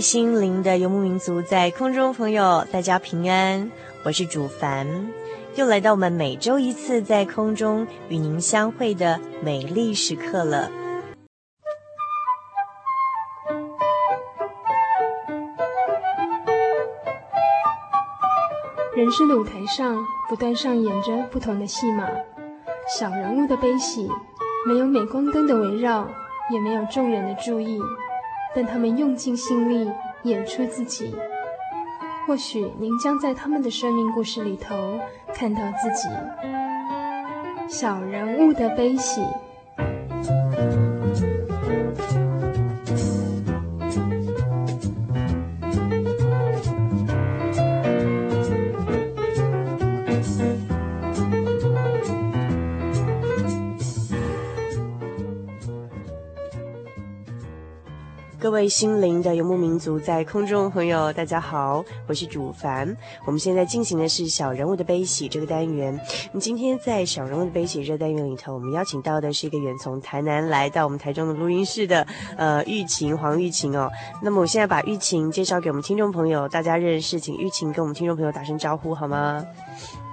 心灵的游牧民族，在空中朋友，大家平安，我是主凡，又来到我们每周一次在空中与您相会的美丽时刻了。人生的舞台上，不断上演着不同的戏码，小人物的悲喜，没有镁光灯的围绕，也没有众人的注意。但他们用尽心力演出自己，或许您将在他们的生命故事里头看到自己。小人物的悲喜。各位心灵的游牧民族，在空中朋友，大家好，我是主凡。我们现在进行的是小人物的悲喜这个单元。今天在小人物的悲喜这个单元里头，我们邀请到的是一个远从台南来到我们台中的录音室的呃玉琴黄玉琴哦。那么我现在把玉琴介绍给我们听众朋友，大家认识，请玉琴跟我们听众朋友打声招呼好吗？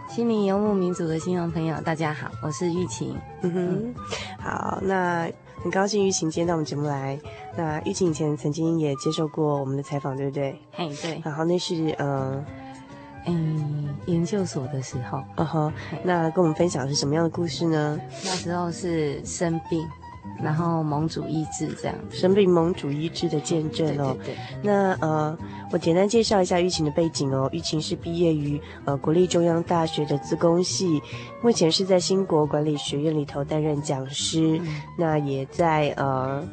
心灵游牧民族的听众朋友，大家好，我是玉琴。嗯哼，好，那。很高兴玉琴今天到我们节目来。那玉琴以前曾经也接受过我们的采访，对不对？嘿，对。然后那是嗯嗯研究所的时候。嗯哼。那跟我们分享的是什么样的故事呢？那时候是生病。然后盟主医治这样，生病盟主医治的见证哦。对对对。那呃，我简单介绍一下玉琴的背景哦。玉琴是毕业于呃国立中央大学的资工系，目前是在新国管理学院里头担任讲师。嗯、那也在呃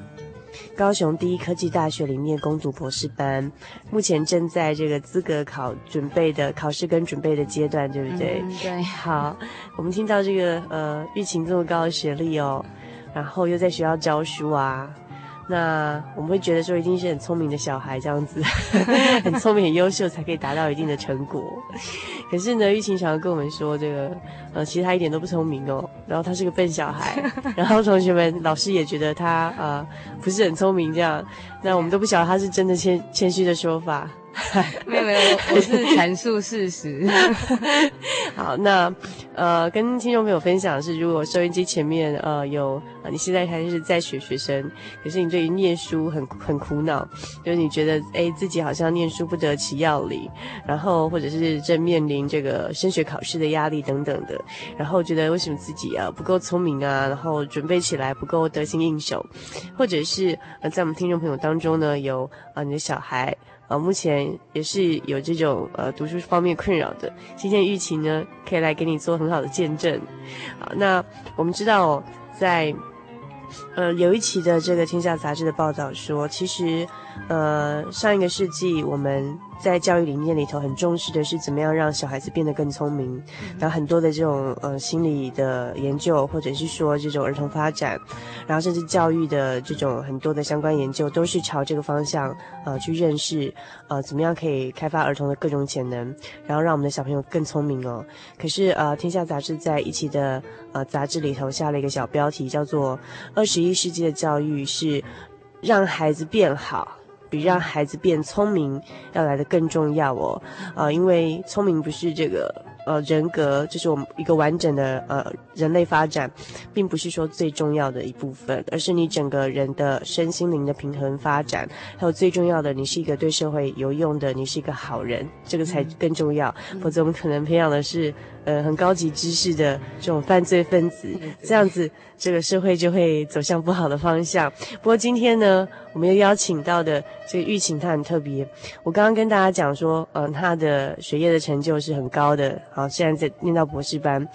高雄第一科技大学里面攻读博士班，目前正在这个资格考准备的考试跟准备的阶段，对不对？嗯、对。好，我们听到这个呃玉琴这么高的学历哦。然后又在学校教书啊，那我们会觉得说一定是很聪明的小孩这样子，很聪明很优秀才可以达到一定的成果。可是呢，玉琴想要跟我们说这个，呃，其实他一点都不聪明哦，然后他是个笨小孩，然后同学们老师也觉得他呃不是很聪明这样，那我们都不晓得他是真的谦谦虚的说法。没有没有，我是阐述事实。好，那呃，跟听众朋友分享的是，如果收音机前面呃有你现在还是在学学生，可是你对于念书很很苦恼，就是你觉得诶自己好像念书不得其要领，然后或者是正面临这个升学考试的压力等等的，然后觉得为什么自己啊不够聪明啊，然后准备起来不够得心应手，或者是呃在我们听众朋友当中呢有啊、你的小孩。呃，目前也是有这种呃读书方面困扰的，今天玉琴呢可以来给你做很好的见证。好，那我们知道，在呃，有一期的这个《天下杂志》的报道说，其实，呃，上一个世纪我们。在教育理念里头，很重视的是怎么样让小孩子变得更聪明，嗯、然后很多的这种呃心理的研究，或者是说这种儿童发展，然后甚至教育的这种很多的相关研究，都是朝这个方向呃去认识呃怎么样可以开发儿童的各种潜能，然后让我们的小朋友更聪明哦。可是呃，天下杂志在一期的呃杂志里头下了一个小标题，叫做“二十一世纪的教育是让孩子变好”。比让孩子变聪明要来的更重要哦，啊、呃，因为聪明不是这个呃人格，就是我们一个完整的呃人类发展，并不是说最重要的一部分，而是你整个人的身心灵的平衡发展，还有最重要的，你是一个对社会有用的，你是一个好人，这个才更重要。否则我们可能培养的是呃很高级知识的这种犯罪分子，这样子这个社会就会走向不好的方向。不过今天呢，我们又邀请到的这个玉琴，她很特别。我刚刚跟大家讲说，嗯、呃，他的学业的成就是很高的，好，现在在念到博士班，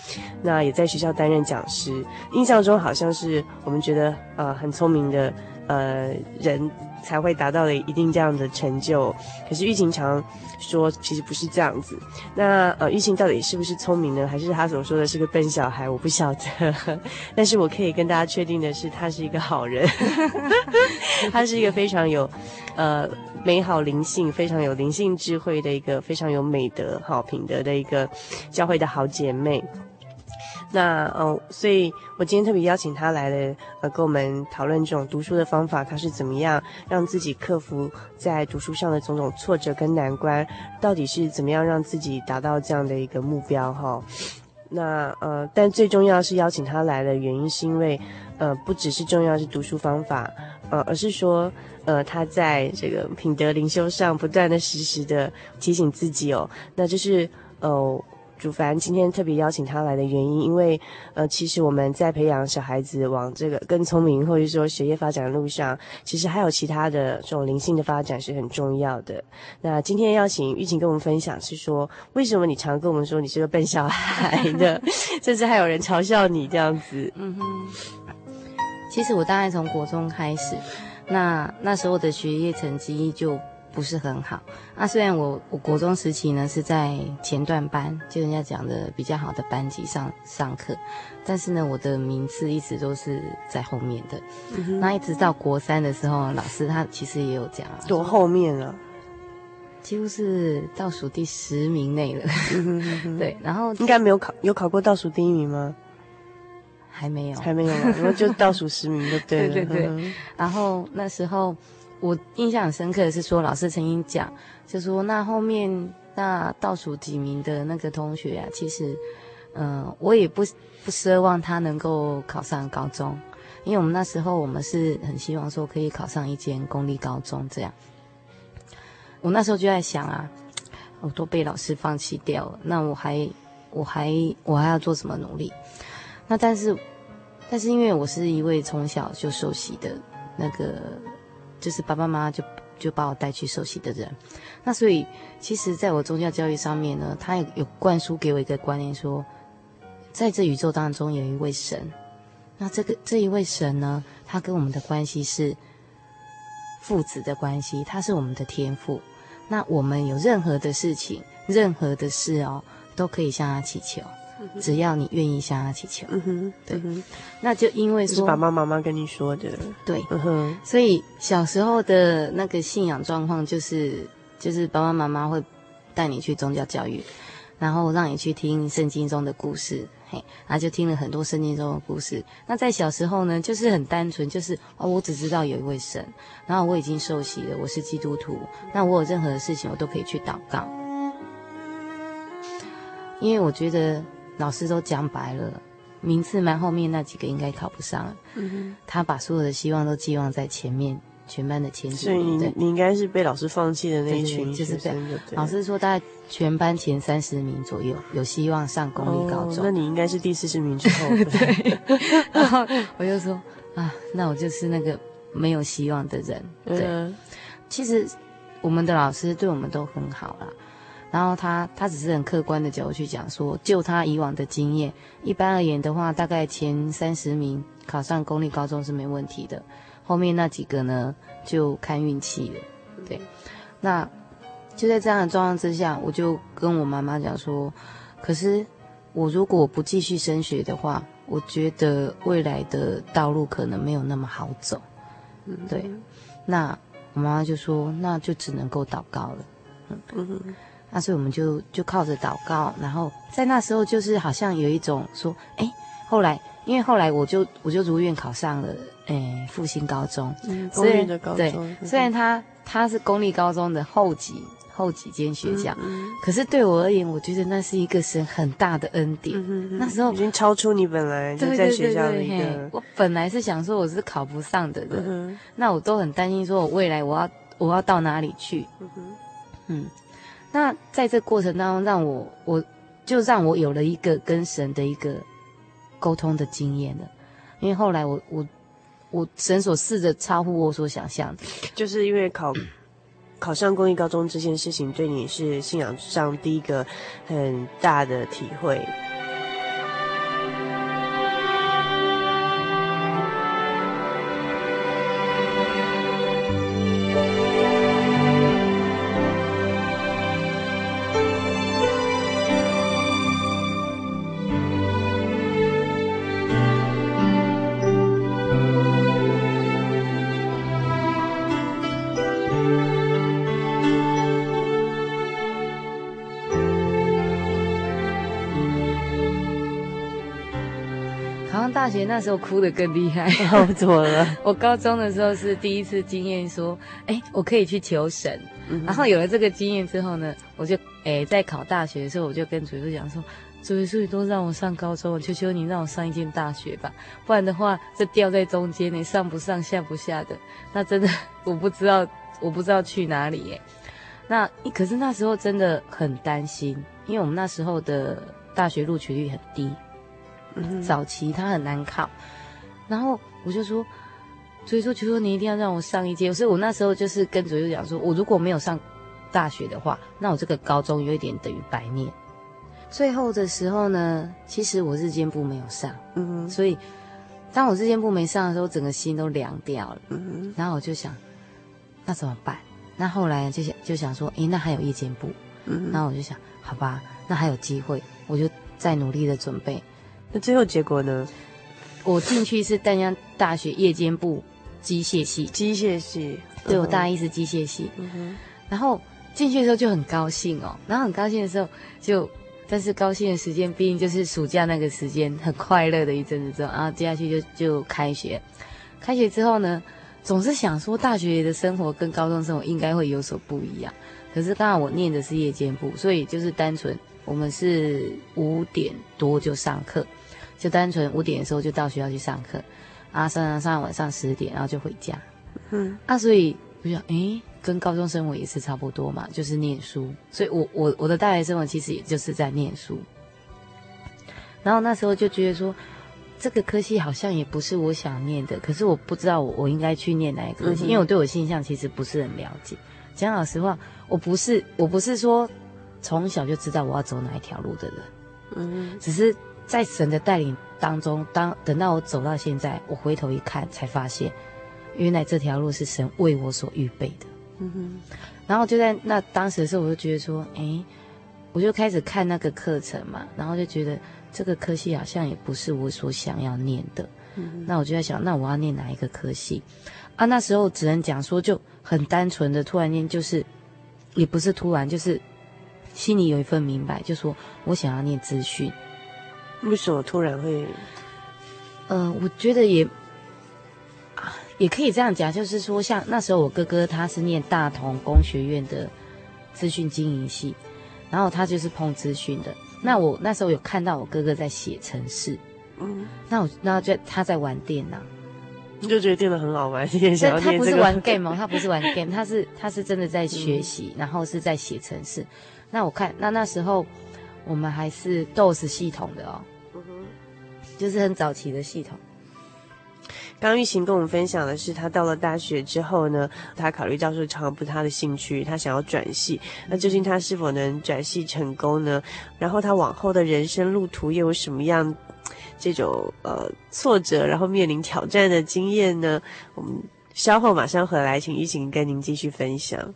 那也在学校担任讲师。印象中好像是我们觉得呃很聪明的呃人才会达到了一定这样的成就。可是玉琴常说，其实不是这样子。那呃，钰晴到底是不是聪明呢？还是他所说的是个笨小孩？我不晓得。但是我可以跟大家确定的是，他是一个好人。他是一个非常有，呃，美好灵性、非常有灵性智慧的一个非常有美德、好品德的一个教会的好姐妹。那嗯、所以我今天特别邀请她来了，呃，跟我们讨论这种读书的方法，她是怎么样让自己克服在读书上的种种挫折跟难关，到底是怎么样让自己达到这样的一个目标哈？那呃，但最重要是邀请她来的原因，是因为呃，不只是重要是读书方法，呃，而是说呃，她在这个品德灵修上不断的时时的提醒自己哦，那就是呃。主凡今天特别邀请他来的原因，因为呃，其实我们在培养小孩子往这个更聪明，或者说学业发展的路上，其实还有其他的这种灵性的发展是很重要的。那今天邀请玉琴跟我们分享，是说为什么你常跟我们说你是个笨小孩的，甚至还有人嘲笑你这样子。嗯哼，其实我大概从国中开始，那那时候的学业成绩就。不是很好啊。虽然我我国中时期呢是在前段班，就人家讲的比较好的班级上上课，但是呢，我的名次一直都是在后面的。嗯、那一直到国三的时候，老师他其实也有讲，多后面了，几乎是倒数第十名内了。嗯、哼哼哼 对，然后应该没有考有考过倒数第一名吗？还没有，还没有，然后就倒数十名就对了。对对对，然后那时候。我印象很深刻的是说，老师曾经讲，就说那后面那倒数几名的那个同学啊，其实，嗯、我也不不奢望他能够考上高中，因为我们那时候我们是很希望说可以考上一间公立高中这样。我那时候就在想啊，我都被老师放弃掉了，那我还我还我还要做什么努力？那但是但是因为我是一位从小就受洗的那个。就是爸爸妈妈就就把我带去受洗的人，那所以其实在我宗教教育上面呢，他有有灌输给我一个观念说，在这宇宙当中有一位神，那这个这一位神呢，他跟我们的关系是父子的关系，他是我们的天父，那我们有任何的事情，任何的事哦，都可以向他祈求。只要你愿意向他祈求，嗯哼，对，嗯、那就因为说是爸爸妈妈跟你说的，对，嗯哼，所以小时候的那个信仰状况就是，就是爸爸妈妈会带你去宗教教育，然后让你去听圣经中的故事，嘿，然后就听了很多圣经中的故事。那在小时候呢，就是很单纯，就是哦，我只知道有一位神，然后我已经受洗了，我是基督徒，那我有任何的事情我都可以去祷告，因为我觉得。老师都讲白了，名次蛮后面那几个应该考不上了。嗯，他把所有的希望都寄望在前面，全班的前几名。所以你对你应该是被老师放弃的那一群，就是。老师说大概全班前三十名左右有希望上公立高中。哦，那你应该是第四十名之后。对。然后我就说啊，那我就是那个没有希望的人。对。嗯、其实我们的老师对我们都很好啦。然后他他只是很客观的角度去讲说，就他以往的经验，一般而言的话，大概前三十名考上公立高中是没问题的，后面那几个呢就看运气了。对，那就在这样的状况之下，我就跟我妈妈讲说，可是我如果不继续升学的话，我觉得未来的道路可能没有那么好走。嗯，对，那我妈妈就说，那就只能够祷告了。嗯嗯。那所以我们就就靠着祷告，然后在那时候就是好像有一种说，哎，后来因为后来我就我就如愿考上了，哎，复兴高中，嗯，公立的高中，对，虽然他他是公立高中的后几后几间学校，嗯，可是对我而言，我觉得那是一个神很大的恩典。嗯，那时候已经超出你本来就在学校的一个，对对对对，我本来是想说我是考不上的人，嗯，那我都很担心说我未来我要我要到哪里去，嗯嗯。那在这过程当中，让我我就让我有了一个跟神的一个沟通的经验了，因为后来我我我神所赐的超乎我所想象，就是因为考 考上公益高中这件事情，对你是信仰上第一个很大的体会。那时候哭得更厉害，怎么了？我高中的时候是第一次经验说，哎，我可以去求神。嗯、然后有了这个经验之后呢，我就哎在考大学的时候，我就跟主耶稣讲说，主耶稣你都让我上高中，我求求你让我上一间大学吧，不然的话这掉在中间，你上不上下不下的，那真的我不知道我不知道去哪里耶。那可是那时候真的很担心，因为我们那时候的大学录取率很低。早期他很难考，然后我就说，所以说求求你一定要让我上一届，所以我那时候就是跟主任讲说，我如果没有上大学的话，那我这个高中有一点等于白念。最后的时候呢，其实我日间部没有上，嗯，所以当我日间部没上的时候，整个心都凉掉了，嗯，然后我就想，那怎么办？那后来就想就想说，诶，那还有夜间部，嗯哼，然后我就想，好吧，那还有机会，我就再努力的准备。那最后结果呢？我进去是淡江大学夜间部机械系，机械系，对，嗯、我大一是机械系。嗯。然后进去的时候就很高兴哦，然后很高兴的时候就，但是高兴的时间毕竟就是暑假那个时间，很快乐的一阵子之后，然后接下去就就开学。开学之后呢，总是想说大学的生活跟高中生活应该会有所不一样。可是刚好我念的是夜间部，所以就是单纯我们是五点多就上课。就单纯五点的时候就到学校去上课，啊，上上上晚上十点，然后就回家。嗯，啊，所以我想，诶，跟高中生活也是差不多嘛，就是念书。所以我我我的大学生活其实也就是在念书。然后那时候就觉得说，这个科系好像也不是我想念的，可是我不知道我我应该去念哪一个科系，嗯、因为我对我性向其实不是很了解。讲老实话，我不是我不是说从小就知道我要走哪一条路的人，嗯，只是。在神的带领当中，当等到我走到现在，我回头一看，才发现，原来这条路是神为我所预备的。嗯哼。然后就在那当时的时候，我就觉得说，哎，我就开始看那个课程嘛，然后就觉得这个科系好像也不是我所想要念的。那我就在想，那我要念哪一个科系？啊，那时候只能讲说，就很单纯的，突然间就是，也不是突然，就是心里有一份明白，就说我想要念资讯。为什么突然会？嗯、呃，我觉得也啊，也可以这样讲，就是说，像那时候我哥哥他是念大同工学院的资讯经营系，然后他就是碰资讯的。那我那时候有看到我哥哥在写程式，嗯，那我那就他在玩电脑，你就觉得电脑很好玩，今天想要、这个、他不是玩 game 哦，他不是玩 game，他是他是真的在学习，嗯、然后是在写程式。那我看那那时候。我们还是 DOS 系统的哦，嗯，就是很早期的系统。刚玉琴跟我们分享的是，他到了大学之后呢，他考虑到说唱不是他的兴趣，他想要转系。那究竟他是否能转系成功呢？然后他往后的人生路途又有什么样这种呃挫折，然后面临挑战的经验呢？我们稍后马上回来，请玉琴跟您继续分享。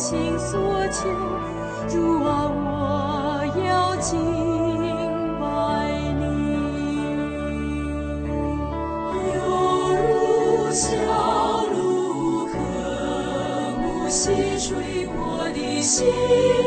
心所求主啊我要敬拜你。犹如小鹿渴慕溪水我的心。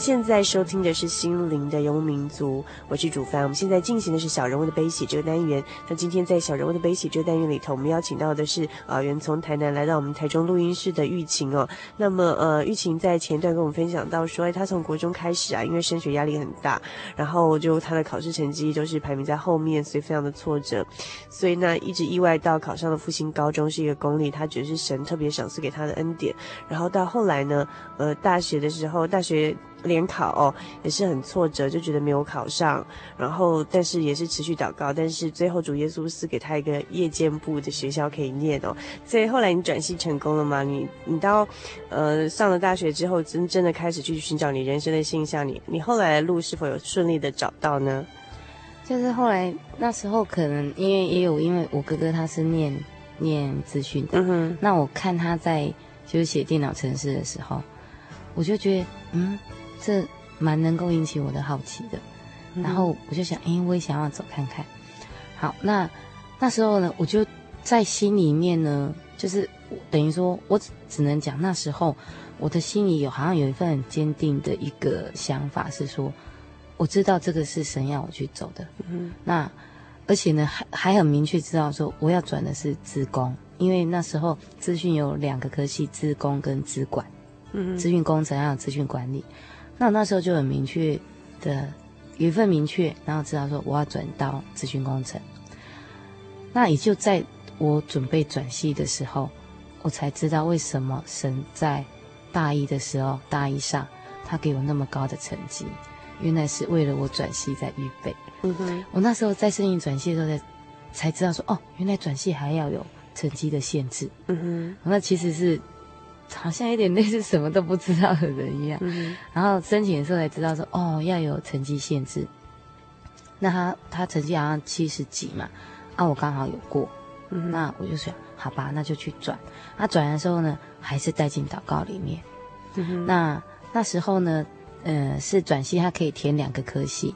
现在收听的是《心灵的游牧民族》，我是主凡。我们现在进行的是小人物的悲喜这个单元。那今天在小人物的悲喜这个单元里头，我们邀请到的是啊，原从台南来到我们台中录音室的玉琴哦。那么呃，玉琴在前段跟我们分享到说，哎，她从国中开始啊，因为升学压力很大，然后就她的考试成绩都是排名在后面，所以非常的挫折。所以呢，一直意外到考上了复兴高中，是一个公立，她觉得是神特别赏赐给她的恩典。然后到后来呢，呃，大学的时候，大学。联考哦，也是很挫折，就觉得没有考上，然后但是也是持续祷告，但是最后主耶稣是给他一个夜间部的学校可以念哦，所以后来你转系成功了吗？你你到呃上了大学之后，真真的开始去寻找你人生的信向，你你后来的路是否有顺利的找到呢？就是后来那时候可能因为也有因为我哥哥他是念念资讯的，嗯哼，那我看他在就是写电脑程式的时候，我就觉得嗯。这蛮能够引起我的好奇的，然后我就想，哎，我也想要走看看。好，那那时候呢，我就在心里面呢，就是等于说我只能讲那时候我的心里有好像有一份很坚定的一个想法，是说我知道这个是神要我去走的。嗯，那而且呢，还还很明确知道说我要转的是资工，因为那时候资讯有两个科系，资工跟资管，嗯，资讯工程还有资讯管理。那我那时候就很明确的有一份明确，然后知道说我要转到咨询工程。那也就在我准备转系的时候，我才知道为什么神在大一的时候，大一上他给我那么高的成绩，原来是为了我转系在预备。嗯哼，我那时候在申请转系的时候才才知道说，哦，原来转系还要有成绩的限制。嗯哼，那其实是。好像有点类似什么都不知道的人一样，嗯、然后申请的时候才知道说，哦，要有成绩限制。那他他成绩好像七十几嘛，啊，我刚好有过，嗯、那我就想，好吧，那就去转。那、啊、转的时候呢，还是带进祷告里面。嗯、那那时候呢，呃，是转系，他可以填两个科系。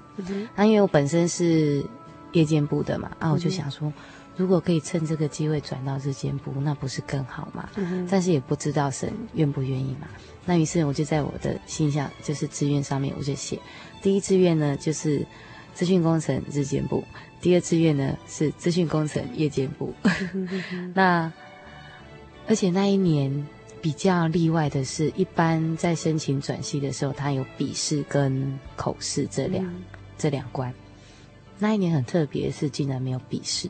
那、因为我本身是夜间部的嘛，啊，我就想说。嗯如果可以趁这个机会转到日间部，那不是更好吗？嗯、但是也不知道神愿不愿意嘛。那于是我就在我的信箱，就是志愿上面，我就写第一志愿呢就是资讯工程日间部，第二志愿呢是资讯工程夜间部。那而且那一年比较例外的是，一般在申请转系的时候，他有笔试跟口试这两、嗯、这两关。那一年很特别的是，竟然没有笔试。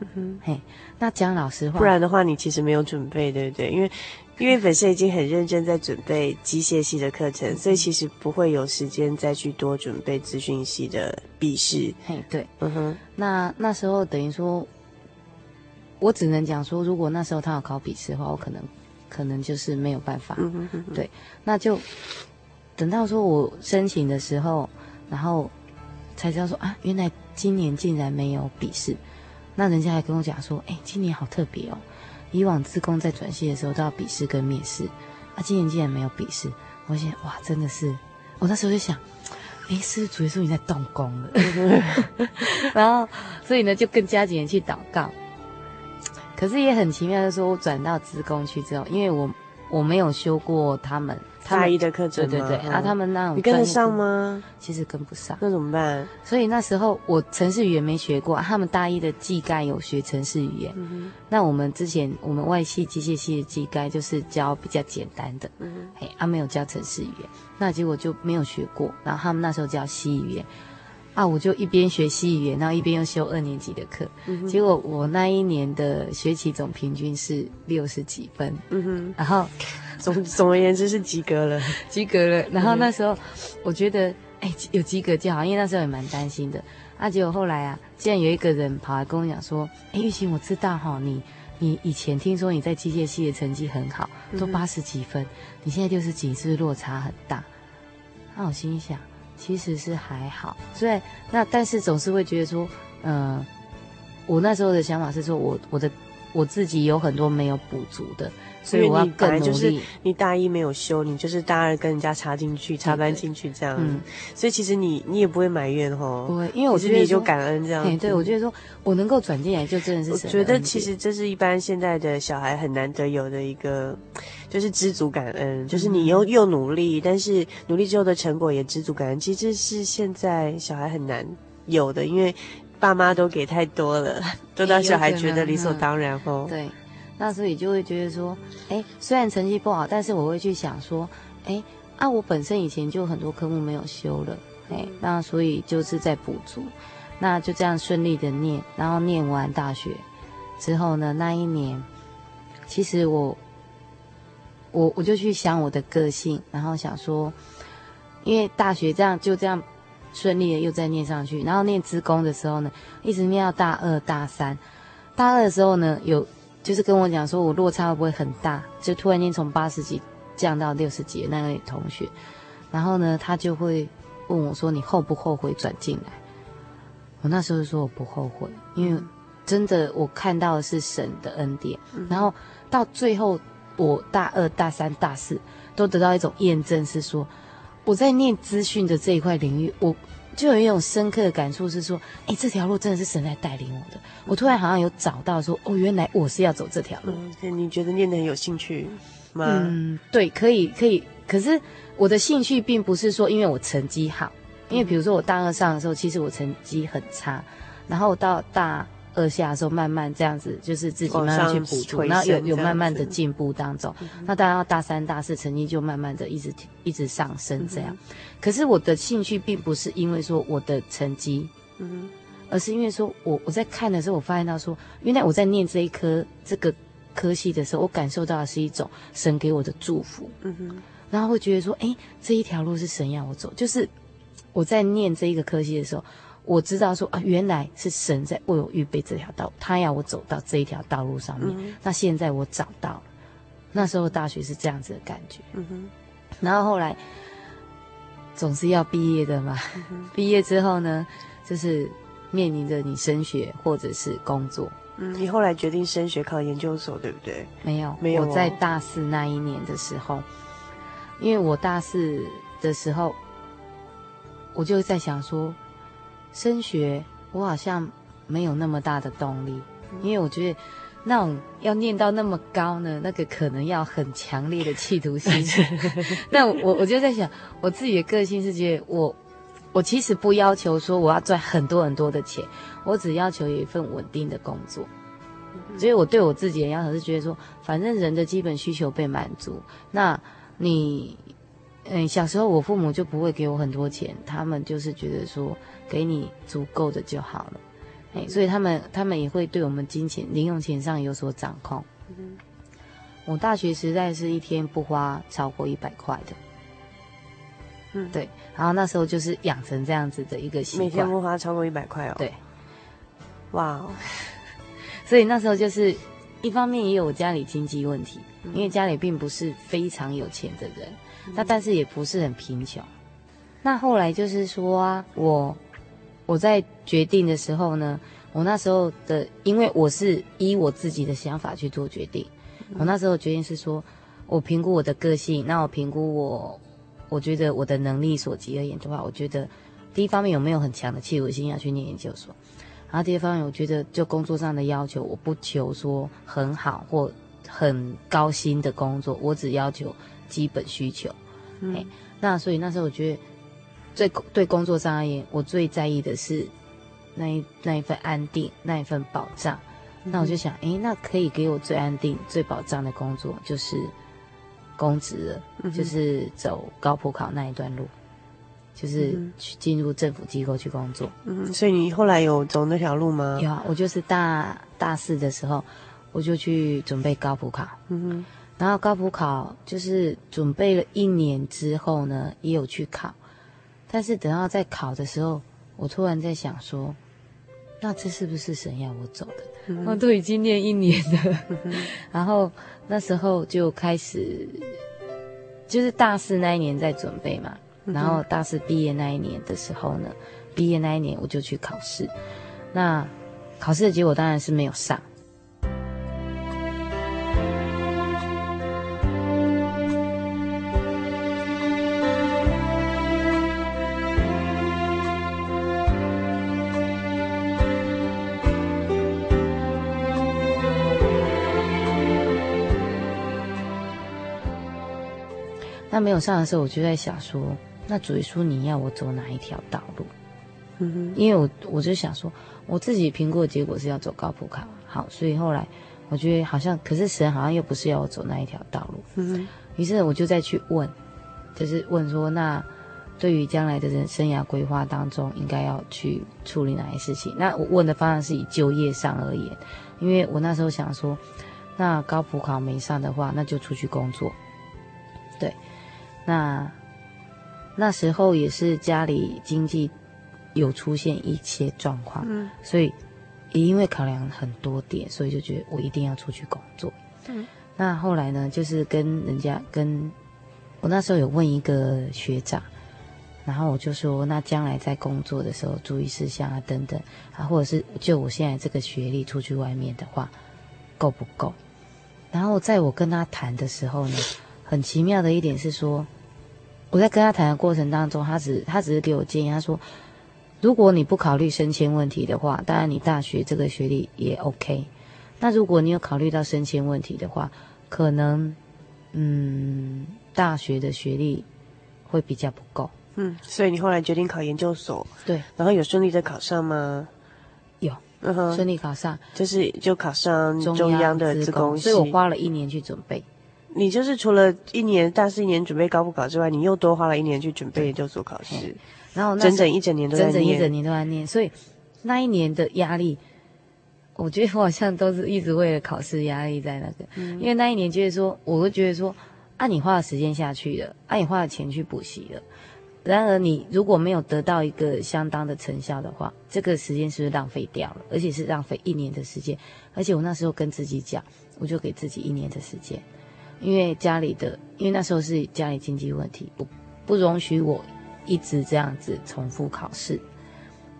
嗯哼，嘿，那讲老实话，不然的话，你其实没有准备，对不对？因为，因为本身已经很认真在准备机械系的课程，所以其实不会有时间再去多准备资讯系的笔试。嘿，对，嗯哼，那那时候等于说，我只能讲说，如果那时候他要考笔试的话，我可能，可能就是没有办法。嗯哼哼哼，对，那就等到说我申请的时候，然后才知道说啊，原来今年竟然没有笔试。那人家还跟我讲说，哎、今年好特别哦！以往自工在转系的时候都要笔试跟面试，啊，今年竟然没有笔试。我想，哇，真的是，我那时候就想，哎、是不是主耶稣你在动工了？然后，所以呢，就更加紧的去祷告。可是也很奇妙的说，我转到自工去之后，因为我我没有修过他们。大一的课程，对对对，啊，他们那种你跟得上吗？其实跟不上，那怎么办？所以那时候我城市语言没学过，他们大一的技概有学城市语言。嗯。那我们之前我们外系机械系的技概就是教比较简单的，嗯哼。嘿，啊，没有教城市语言，那结果就没有学过。然后他们那时候教西语言，啊，我就一边学西语言，然后一边又修二年级的课。嗯。结果我那一年的学期总平均是六十几分。嗯哼。然后。总总而言之是及格了，及格了。然后那时候我觉得，哎，有及格就好，因为那时候也蛮担心的。啊，结果后来啊，竟然有一个人跑来跟我讲说，哎，玉琴，我知道哈，你你以前听说你在机械系的成绩很好，都八十几分，嗯、你现在六十几，是不是落差很大？那我心里想，其实是还好。所以那但是总是会觉得说，嗯、呃，我那时候的想法是说我我的我自己有很多没有补足的。所以我要更努力。就是你大一没有修，你就是大二跟人家插进去，插班进去这样。嗯，所以其实你你也不会埋怨吼，不会，因为我觉得你就感恩这样。对，对，我觉得说我能够转进来，就真的是。我觉得其实这是一般现在的小孩很难得有的一个，就是知足感恩，就是你又又努力，但是努力之后的成果也知足感恩。其实这是现在小孩很难有的，因为爸妈都给太多了，都让小孩觉得理所当然吼。对。那所以就会觉得说，哎，虽然成绩不好，但是我会去想说，哎，啊，我本身以前就很多科目没有修了，哎，那所以就是在补足，那就这样顺利的念，然后念完大学之后呢，那一年，其实我，我我就去想我的个性，然后想说，因为大学这样就这样顺利的又再念上去，然后念职工的时候呢，一直念到大二大三，大二的时候呢有。就是跟我讲说，我落差会不会很大？就突然间从八十几降到六十几的那位同学，然后呢，他就会问我说：“你后不后悔转进来？”我那时候就说我不后悔，因为真的我看到的是神的恩典。然后到最后，我大二、大三、大四都得到一种验证，是说我在念资讯的这一块领域，我。就有一种深刻的感触是说，哎，这条路真的是神在带领我的。我突然好像有找到说，哦，原来我是要走这条路。嗯，你觉得念得很有兴趣吗？嗯，对，可以，可以。可是我的兴趣并不是说因为我成绩好，因为比如说我大二上的时候，其实我成绩很差，然后到大二下的时候，慢慢这样子，就是自己慢慢去补足，然后有有慢慢的进步当中。嗯、那当然到大三、大四，成绩就慢慢的一直一直上升这样。嗯、可是我的兴趣并不是因为说我的成绩，嗯，而是因为说我我在看的时候，我发现到说，原来我在念这一科这个科系的时候，我感受到的是一种神给我的祝福，嗯哼，然后会觉得说，哎，这一条路是神要我走，就是我在念这一个科系的时候。我知道说啊，原来是神在为我预备这条道，他要我走到这一条道路上面。嗯、那现在我找到了，那时候大学是这样子的感觉。嗯哼。然后后来总是要毕业的嘛，毕业之后呢，就是面临着你升学或者是工作。嗯，你后来决定升学考研究所，对不对？没有，没有、哦。我在大四那一年的时候，因为我大四的时候，我就在想说。升学，我好像没有那么大的动力，因为我觉得那种要念到那么高呢，那个可能要很强烈的企图心。那我我就在想，我自己的个性是觉得我我其实不要求说我要赚很多很多的钱，我只要求有一份稳定的工作。所以我对我自己的要求是觉得说，反正人的基本需求被满足，那你。嗯，小时候我父母就不会给我很多钱，他们就是觉得说给你足够的就好了，哎，所以他们他们也会对我们金钱零用钱上有所掌控。嗯，我大学时代是一天不花超过一百块的，嗯，对，然后那时候就是养成这样子的一个习惯，每天不花超过一百块哦，对，哇哦，所以那时候就是一方面也有家里经济问题，嗯，因为家里并不是非常有钱的人。那但是也不是很贫穷，那后来就是说啊，我我在决定的时候呢，我那时候的，因为我是依我自己的想法去做决定，我那时候决定是说，我评估我的个性，那我评估我，我觉得我的能力所及而言的话，我觉得第一方面有没有很强的企图心要去念研究所，然后第二方面我觉得就工作上的要求，我不求说很好或很高薪的工作，我只要求。基本需求，那所以那时候我觉得，最对工作上而言，我最在意的是那一那一份安定，那一份保障。嗯、那我就想，哎、欸，那可以给我最安定、最保障的工作，就是公职了，嗯、就是走高普考那一段路，就是去进入政府机构去工作。嗯，所以你后来有走那条路吗？有啊，我就是大大四的时候，我就去准备高普考。嗯哼。然后高普考就是准备了一年之后呢，也有去考，但是等到在考的时候，我突然在想说，那这是不是神要我走的？嗯、我都已经念一年了，嗯、然后那时候就开始，就是大四那一年在准备嘛，然后大四毕业那一年的时候呢，毕业那一年我就去考试，那考试的结果当然是没有上。没有上的时候，我就在想说，那主耶稣你要我走哪一条道路？嗯哼，因为我我就想说，我自己评估的结果是要走高普考，好，所以后来我觉得好像，可是神好像又不是要我走那一条道路。嗯，于是我就再去问，就是问说，那对于将来的人生涯规划当中，应该要去处理哪些事情？那我问的方向是以就业上而言，因为我那时候想说，那高普考没上的话，那就出去工作，对。那那时候也是家里经济有出现一些状况，嗯，所以也因为考量很多点，所以就觉得我一定要出去工作。嗯，那后来呢，就是跟人家跟我那时候有问一个学长，然后我就说，那将来在工作的时候注意事项啊等等啊，或者是就我现在这个学历出去外面的话够不够？然后在我跟他谈的时候呢。很奇妙的一点是说，我在跟他谈的过程当中，他只他只是给我建议，他说，如果你不考虑升迁问题的话，当然你大学这个学历也 OK。那如果你有考虑到升迁问题的话，可能嗯，大学的学历会比较不够。嗯，所以你后来决定考研究所，对，然后有顺利的考上吗？有，嗯哼，顺利考上，就是就考上中央的资工系，所以我花了一年去准备。你就是除了一年大四一年准备高普考之外，你又多花了一年去准备研究所考试，然后整整一整年都在念，整整一整年都在念，所以那一年的压力，我觉得我好像都是一直为了考试压力在那个，嗯、因为那一年就是说，我会觉得说，啊，你花了时间下去了，啊，你花了钱去补习了。然而，你如果没有得到一个相当的成效的话，这个时间是不是浪费掉了？而且是浪费一年的时间。而且我那时候跟自己讲，我就给自己一年的时间，因为家里的，因为那时候是家里经济问题，不不容许我一直这样子重复考试。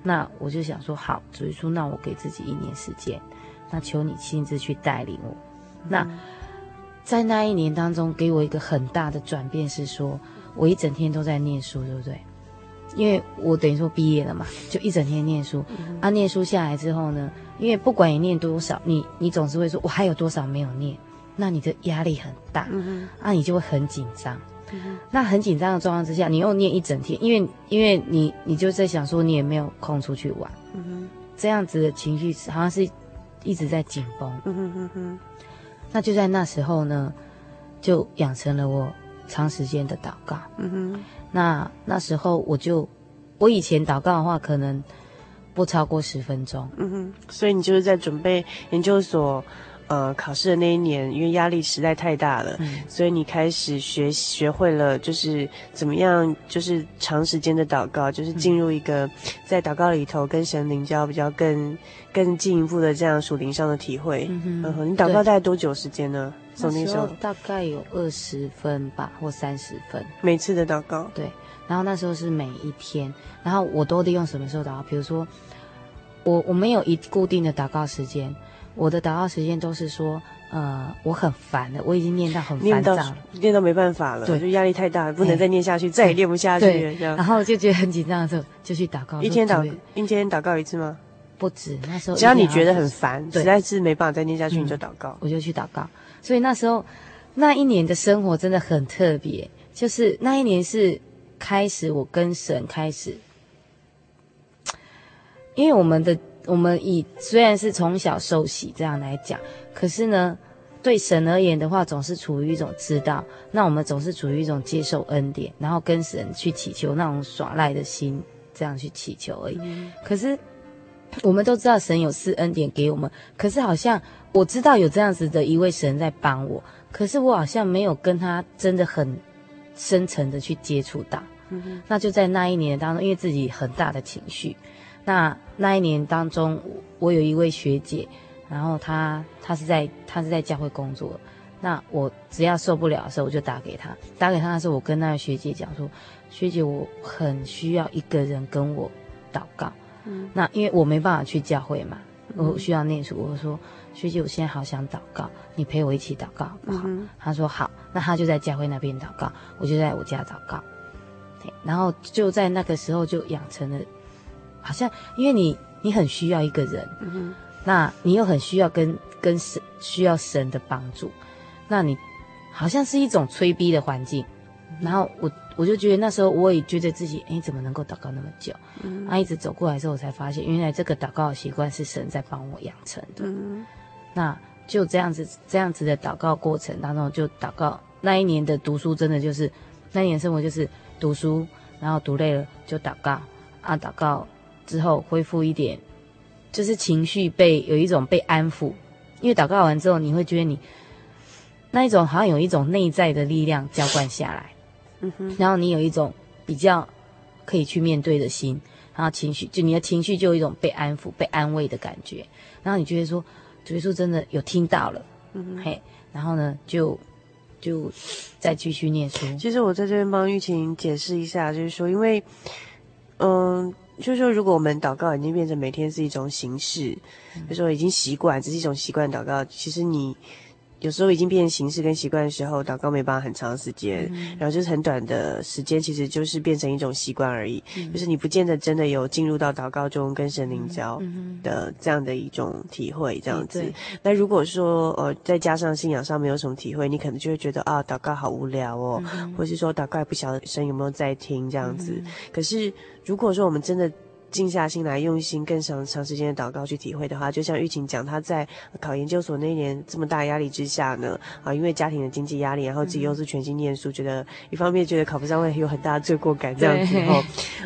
那我就想说，好，所以说，那我给自己一年时间，那求你亲自去带领我。那在那一年当中，给我一个很大的转变是说。我一整天都在念书，对不对？因为我等于说毕业了嘛，就一整天念书。嗯、啊，念书下来之后呢，因为不管你念多少，你你总是会说，我还有多少没有念，那你的压力很大，嗯、啊，你就会很紧张。嗯、那很紧张的状况之下，你又念一整天，因为因为你你就在想说，你也没有空出去玩，嗯、这样子的情绪好像是一直在紧绷。嗯哼哼哼，那就在那时候呢，就养成了我。长时间的祷告，嗯哼，那那时候我就，我以前祷告的话，可能不超过十分钟，嗯哼，所以你就是在准备研究所，呃，考试的那一年，因为压力实在太大了，嗯，所以你开始学学会了，就是怎么样，就是长时间的祷告，就是进入一个在祷告里头跟神灵交比较更更进一步的这样属灵上的体会，嗯哼，你祷告大概多久时间呢？那时候大概有二十分吧，或三十分。每次的祷告。对，然后那时候是每一天，然后我都利用什么时候祷告？比如说，我我没有一固定的祷告时间，我的祷告时间都是说，呃，我很烦了，我已经念到很烦躁了，念到没办法了，对，就压力太大，不能再念下去，再也念不下去了，这样。然后就觉得很紧张的时候，就去祷告。一天祷一天祷告一次吗？不止，那时候只要你觉得很烦，实在是没办法再念下去，你就祷告，我就去祷告。所以那时候，那一年的生活真的很特别。就是那一年是开始，我跟神开始，因为我们的我们以虽然是从小受洗这样来讲，可是呢，对神而言的话，总是处于一种知道。那我们总是处于一种接受恩典，然后跟神去祈求那种耍赖的心，这样去祈求而已。嗯、可是我们都知道神有赐恩典给我们，可是好像。我知道有这样子的一位神在帮我，可是我好像没有跟他真的很深层的去接触到。嗯。那就在那一年当中，因为自己很大的情绪，那那一年当中，我有一位学姐，然后她她是在她是在教会工作，那我只要受不了的时候，我就打给她，打给她的时候，我跟那个学姐讲说，学姐，我很需要一个人跟我祷告。嗯。那因为我没办法去教会嘛，我需要念书，我说。学姐，我现在好想祷告，你陪我一起祷告好不好？嗯、他说好，那她就在教会那边祷告，我就在我家祷告。然后就在那个时候就养成了，好像因为你你很需要一个人，嗯、那你又很需要跟跟神需要神的帮助，那你好像是一种催逼的环境。然后我我就觉得那时候我也觉得自己哎，怎么能够祷告那么久？嗯，啊，一直走过来之后，我才发现原来这个祷告的习惯是神在帮我养成的。嗯。那就这样子，这样子的祷告过程当中，就祷告那一年的读书，真的就是那一年生活就是读书，然后读累了就祷告啊，祷告之后恢复一点，就是情绪被有一种被安抚，因为祷告完之后，你会觉得你那一种好像有一种内在的力量浇灌下来，嗯哼，然后你有一种比较可以去面对的心，然后情绪就你的情绪就有一种被安抚、被安慰的感觉，然后你觉得说。主耶稣真的有听到了，嗯哼，嘿，然后呢，就就再继续念书。其实我在这边帮玉琴解释一下，就是说，因为，嗯，就是说，如果我们祷告已经变成每天是一种形式，嗯、就是说已经习惯，只是一种习惯祷告，其实你。有时候已经变成形式跟习惯的时候，祷告没办法很长时间，嗯、然后就是很短的时间，其实就是变成一种习惯而已。嗯、就是你不见得真的有进入到祷告中跟神灵交的这样的一种体会，这样子。嗯、那如果说呃再加上信仰上没有什么体会，你可能就会觉得啊祷告好无聊哦，嗯、或是说祷告也不晓得神有没有在听这样子。嗯、可是如果说我们真的静下心来，用心更长长时间的祷告去体会的话，就像玉琴讲，她在考研究所那一年这么大压力之下呢，啊，因为家庭的经济压力，然后自己又是全心念书，觉得一方面觉得考不上会有很大的罪过感，这样子后，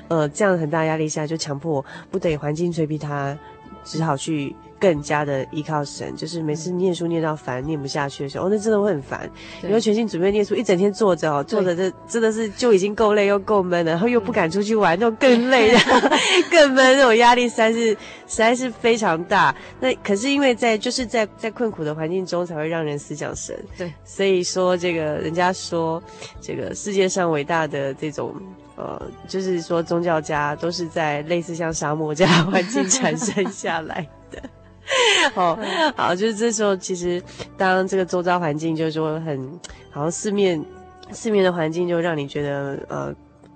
呃，这样很大压力下就强迫不得已环境催逼她，只好去。更加的依靠神，就是每次念书念到烦、念不下去的时候，哦，那真的会很烦。因为全心准备念书，一整天坐着哦，坐着这真的是就已经够累又够闷了，然后又不敢出去玩，那种更累的、更闷，那种压力实在是实在是非常大。那可是因为在就是在在困苦的环境中，才会让人思想神。对，所以说这个人家说，这个世界上伟大的这种呃，就是说宗教家都是在类似像沙漠这样的环境产生下来的。好好，就是这时候，其实当这个周遭环境就是说很，好像四面四面的环境就让你觉得呃，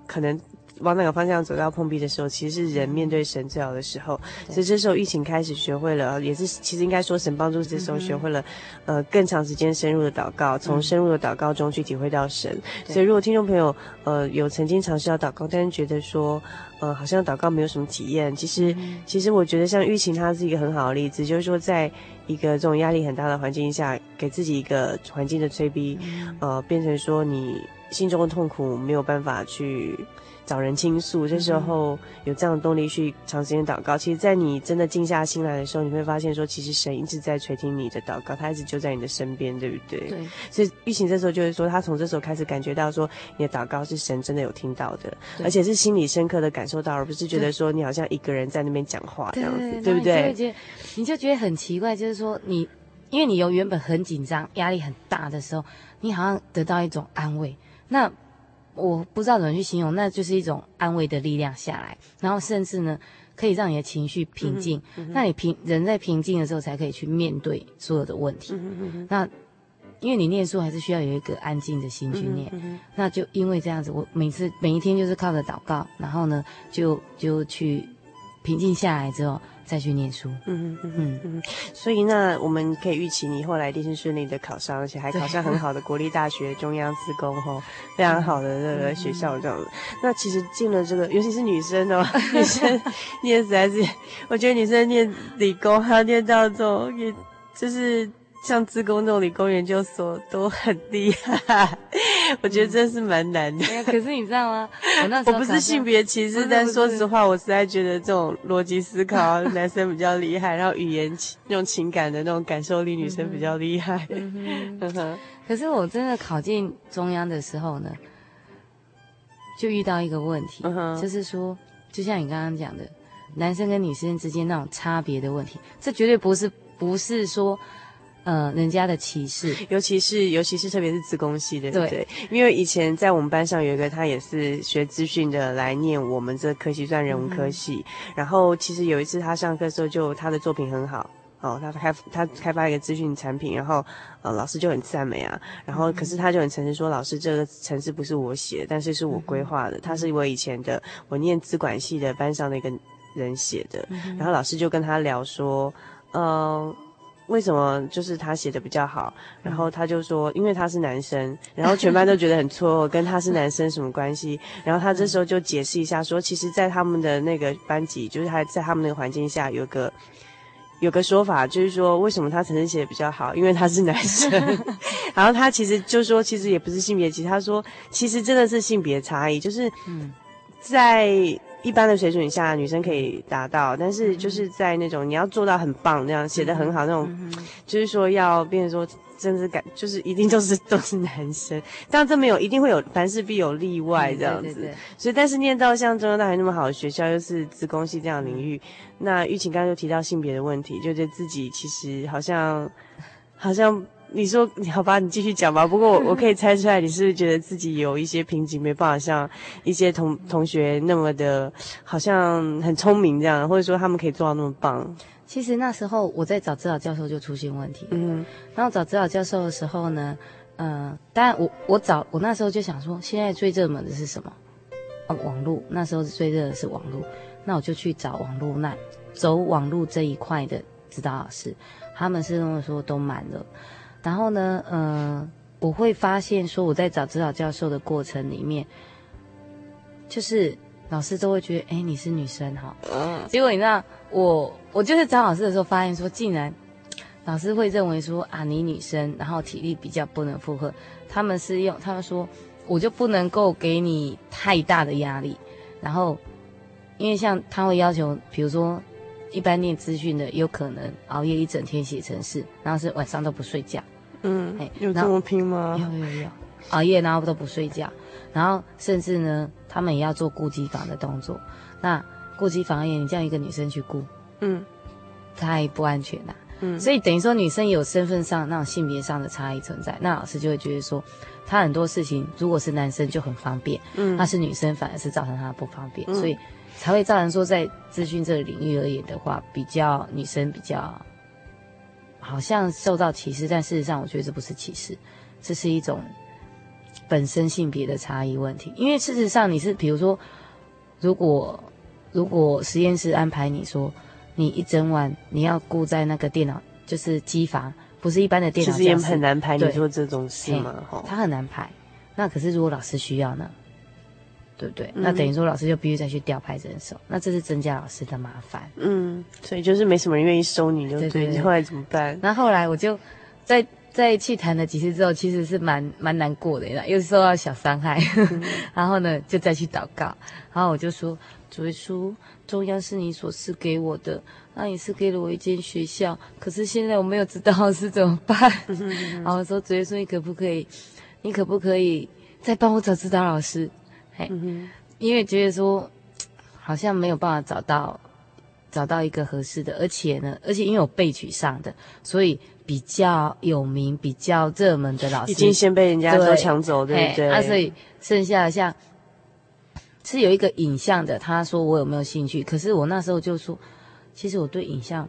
可能。往哪个方向走到碰壁的时候，其实是人面对神最好的时候。所以这时候疫情开始学会了，也是其实应该说神帮助这时候学会了，呃，更长时间深入的祷告，从深入的祷告中去体会到神。所以如果听众朋友呃有曾经尝试要祷告，但是觉得说呃好像祷告没有什么体验，其实其实我觉得像玉琴她是一个很好的例子，就是说在一个这种压力很大的环境下，给自己一个环境的催逼，呃，变成说你心中的痛苦没有办法去。找人倾诉，这时候有这样的动力去长时间祷告。其实，在你真的静下心来的时候，你会发现说，其实神一直在垂听你的祷告，他一直就在你的身边，对不对？对。所以玉琴这时候就是说，他从这时候开始感觉到说，你的祷告是神真的有听到的，而且是心里深刻的感受到，而不是觉得说你好像一个人在那边讲话这样子，对，不对？你就，你就觉得很奇怪，就是说你，因为你有原本很紧张、压力很大的时候，你好像得到一种安慰。那。我不知道怎么去形容，那就是一种安慰的力量下来，然后甚至呢，可以让你的情绪平静。嗯嗯、那你平人在平静的时候，才可以去面对所有的问题。那因为你念书还是需要有一个安静的心去念，那就因为这样子，我每次每一天就是靠着祷告，然后呢，就就去平静下来之后。再去念书，嗯嗯嗯嗯，所以那我们可以预期你后来一定是顺利的考上，而且还考上很好的国立大学中央自工吼，非常好的那个学校这样子。那其实进了这个，尤其是女生哦，女生念实在是，我觉得女生念理工还要念到这种，也就是。像自工那种理工研究所都很厉害，我觉得真是蛮难的。可是你知道吗？我那时候我不是性别歧视，但说实话，我实在觉得这种逻辑思考 男生比较厉害，然后语言那种情感的那种感受力女生比较厉害。可是我真的考进中央的时候呢，就遇到一个问题，就是说，就像你刚刚讲的，男生跟女生之间那种差别的问题，这绝对不是不是说。呃，人家的歧视，尤其是尤其是特别是资工系的，对不对？因为以前在我们班上有一个，他也是学资讯的，来念我们这科系，算人文科系。嗯、然后其实有一次他上课的时候，就他的作品很好，哦，他开他开发一个资讯产品，然后呃老师就很赞美啊。然后可是他就很诚实说，老师这个城市不是我写，但是是我规划的，嗯、他是我以前的我念资管系的班上的一个人写的。嗯、然后老师就跟他聊说，嗯、呃。为什么就是他写的比较好？然后他就说，因为他是男生，然后全班都觉得很错愕，跟他是男生什么关系？然后他这时候就解释一下，说，其实，在他们的那个班级，就是他在他们那个环境下，有个有个说法，就是说，为什么他曾经写的比较好？因为他是男生。然后他其实就说，其实也不是性别歧视，他说，其实真的是性别差异，就是在。一般的水准下，女生可以达到，但是就是在那种你要做到很棒，那样写的很好那种，就是说要变成说，真的是感，就是一定都是都是男生，当然这没有一定会有，凡事必有例外这样子。嗯、对对对，所以，但是念到像中央大学那么好的学校，又是资工系这样的领域，嗯、那玉琴刚刚就提到性别的问题，就觉得自己其实好像好像。你说好吧，你继续讲吧。不过我 我可以猜出来，你是不是觉得自己有一些瓶颈，没办法像一些同同学那么的，好像很聪明这样，或者说他们可以做到那么棒？其实那时候我在找指导教授就出现问题。嗯，然后找指导教授的时候呢，嗯、呃，当然我我找我那时候就想说，现在最热门的是什么？哦，网络。那时候最热的是网络，那我就去找网络那走网络这一块的指导老师，他们是跟我说都满了。然后呢，嗯、呃，我会发现说我在找指导教授的过程里面，就是老师都会觉得，哎，你是女生哈。嗯。结果你知道，我我就是找老师的时候，发现说，竟然老师会认为说啊，你女生，然后体力比较不能负荷。他们是用他们说，我就不能够给你太大的压力。然后，因为像他会要求，比如说一般念资讯的，有可能熬夜一整天写程式，然后是晚上都不睡觉。嗯，有这么拼吗？有有有，熬夜然后都不睡觉，然后甚至呢，他们也要做顾机房的动作。那顾机房而言，你叫一个女生去顾，嗯，太不安全了。嗯，所以等于说女生有身份上那种性别上的差异存在，那老师就会觉得说，她很多事情如果是男生就很方便，嗯，那是女生反而是造成她不方便，嗯，所以才会造成说在资讯这个领域而言的话，比较女生比较。好像受到歧视，但事实上我觉得这不是歧视，这是一种本身性别的差异问题。因为事实上你是，比如说，如果如果实验室安排你说，你一整晚你要顾在那个电脑，就是机房，不是一般的电脑，其实也很难排。你说这种事吗？哈，他很难排。那可是如果老师需要呢？对不对？那等于说老师就必须再去调派人手，嗯，那这是增加老师的麻烦。嗯，所以就是没什么人愿意收你，就对，对，对。你后来怎么办？那后，后来我就在在去谈了几次之后，其实是蛮蛮难过的，又受到小伤害。嗯、然后呢，就再去祷告。然后我就说：“主耶稣，中央是你所赐给我的，那你是给了我一间学校，可是现在我没有指导老师怎么办？”嗯、然后我说：“主耶稣，你可不可以？你可不可以再帮我找指导老师？”嗯哼，因为觉得说好像没有办法找到找到一个合适的，而且呢，而且因为我被取上的，所以比较有名、比较热门的老师已经先被人家都抢走，对，对不对？啊，所以剩下像是有一个影像的，他说我有没有兴趣？可是我那时候就说，其实我对影像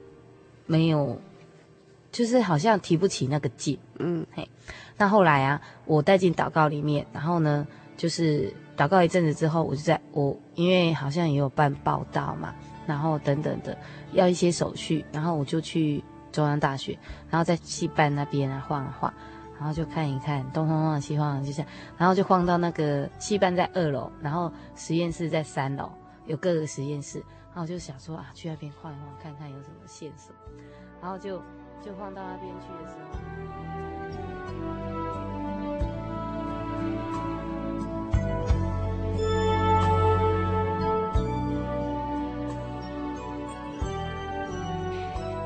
没有，就是好像提不起那个劲。嗯，嘿，那后来啊，我带进祷告里面，然后呢，就是。祷告一阵子之后，我就在我因为好像也有办报道嘛，然后等等的要一些手续，然后我就去中央大学，然后在戏班那边啊晃了晃，然后就看一看东晃晃西晃晃，就这样，然后就晃到那个戏班在二楼，然后实验室在三楼，有各个实验室，然后就想说啊，去那边晃一晃，看看有什么线索，然后就就晃到那边去的时候。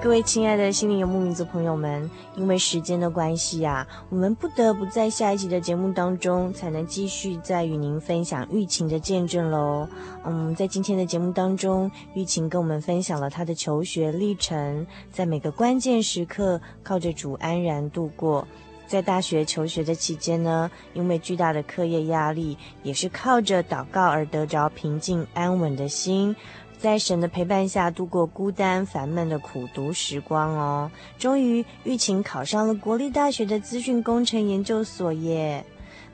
各位亲爱的心灵游牧民族朋友们，因为时间的关系啊，我们不得不在下一集的节目当中才能继续再与您分享玉琴的见证喽。嗯，在今天的节目当中，玉琴跟我们分享了她的求学历程，在每个关键时刻靠着主安然度过。在大学求学的期间呢，因为巨大的课业压力，也是靠着祷告而得着平静安稳的心。在神的陪伴下度过孤单烦闷的苦读时光哦，终于玉琴考上了国立大学的资讯工程研究所耶。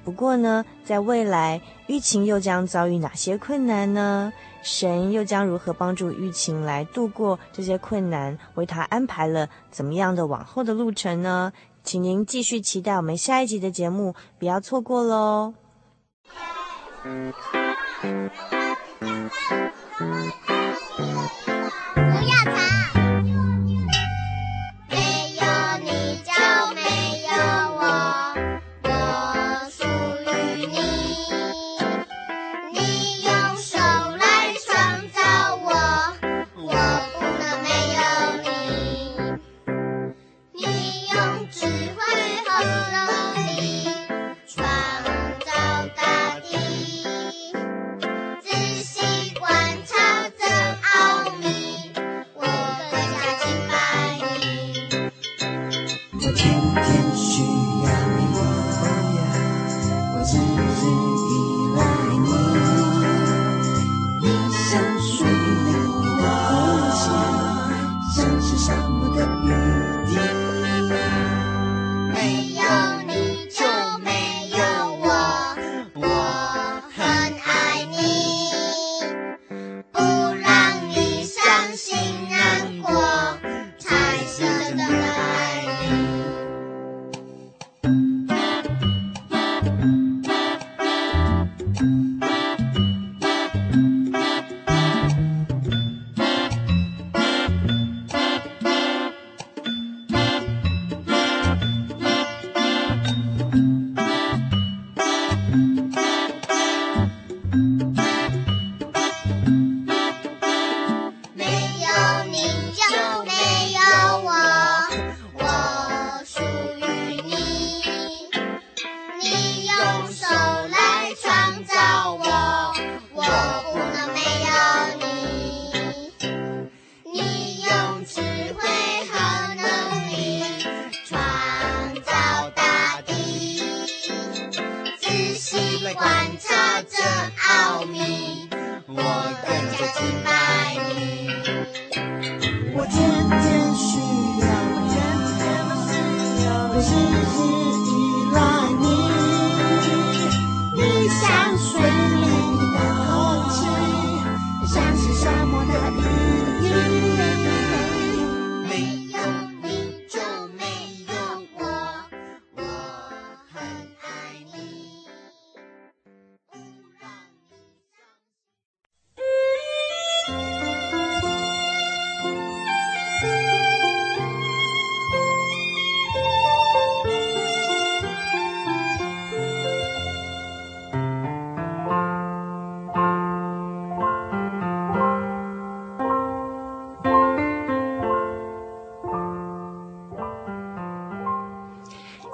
不过呢，在未来玉琴又将遭遇哪些困难呢？神又将如何帮助玉琴来度过这些困难？为她安排了怎么样的往后的路程呢？请您继续期待我们下一集的节目，不要错过喽。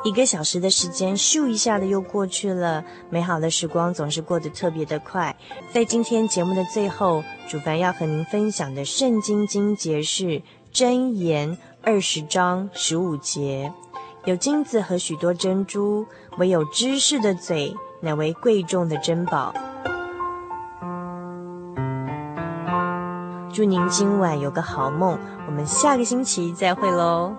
一个小时的时间，咻一下的又过去了。美好的时光总是过得特别的快。在今天节目的最后，主凡要和您分享的圣经经节是《箴言》二十章十五节：有金子和许多珍珠，唯有知识的嘴，乃为贵重的珍宝。祝您今晚有个好梦，我们下个星期再会喽。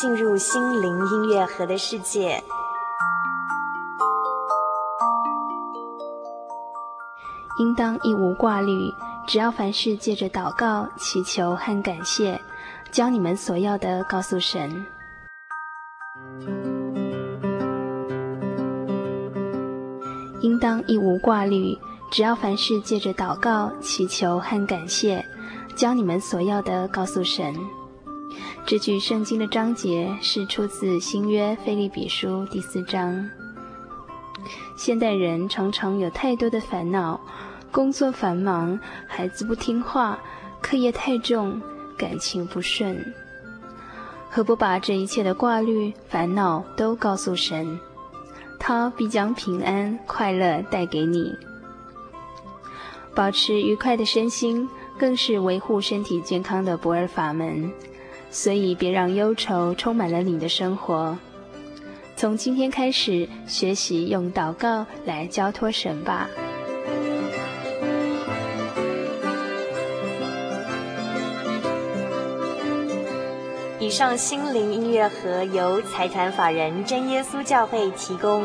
进入心灵音乐盒的世界。应当一无挂虑，只要凡事借着祷告、祈求和感谢，将你们所要的告诉神。应当一无挂虑，只要凡事借着祷告、祈求和感谢，将你们所要的告诉神。这句圣经的章节是出自新约腓利比书第四章。现代人常常有太多的烦恼，工作繁忙，孩子不听话，课业太重，感情不顺。何不把这一切的挂虑、烦恼都告诉神？他必将平安、快乐带给你。保持愉快的身心，更是维护身体健康的不二法门。所以，别让忧愁充满了你的生活。从今天开始，学习用祷告来交托神吧。以上心灵音乐盒由财团法人真耶稣教会提供。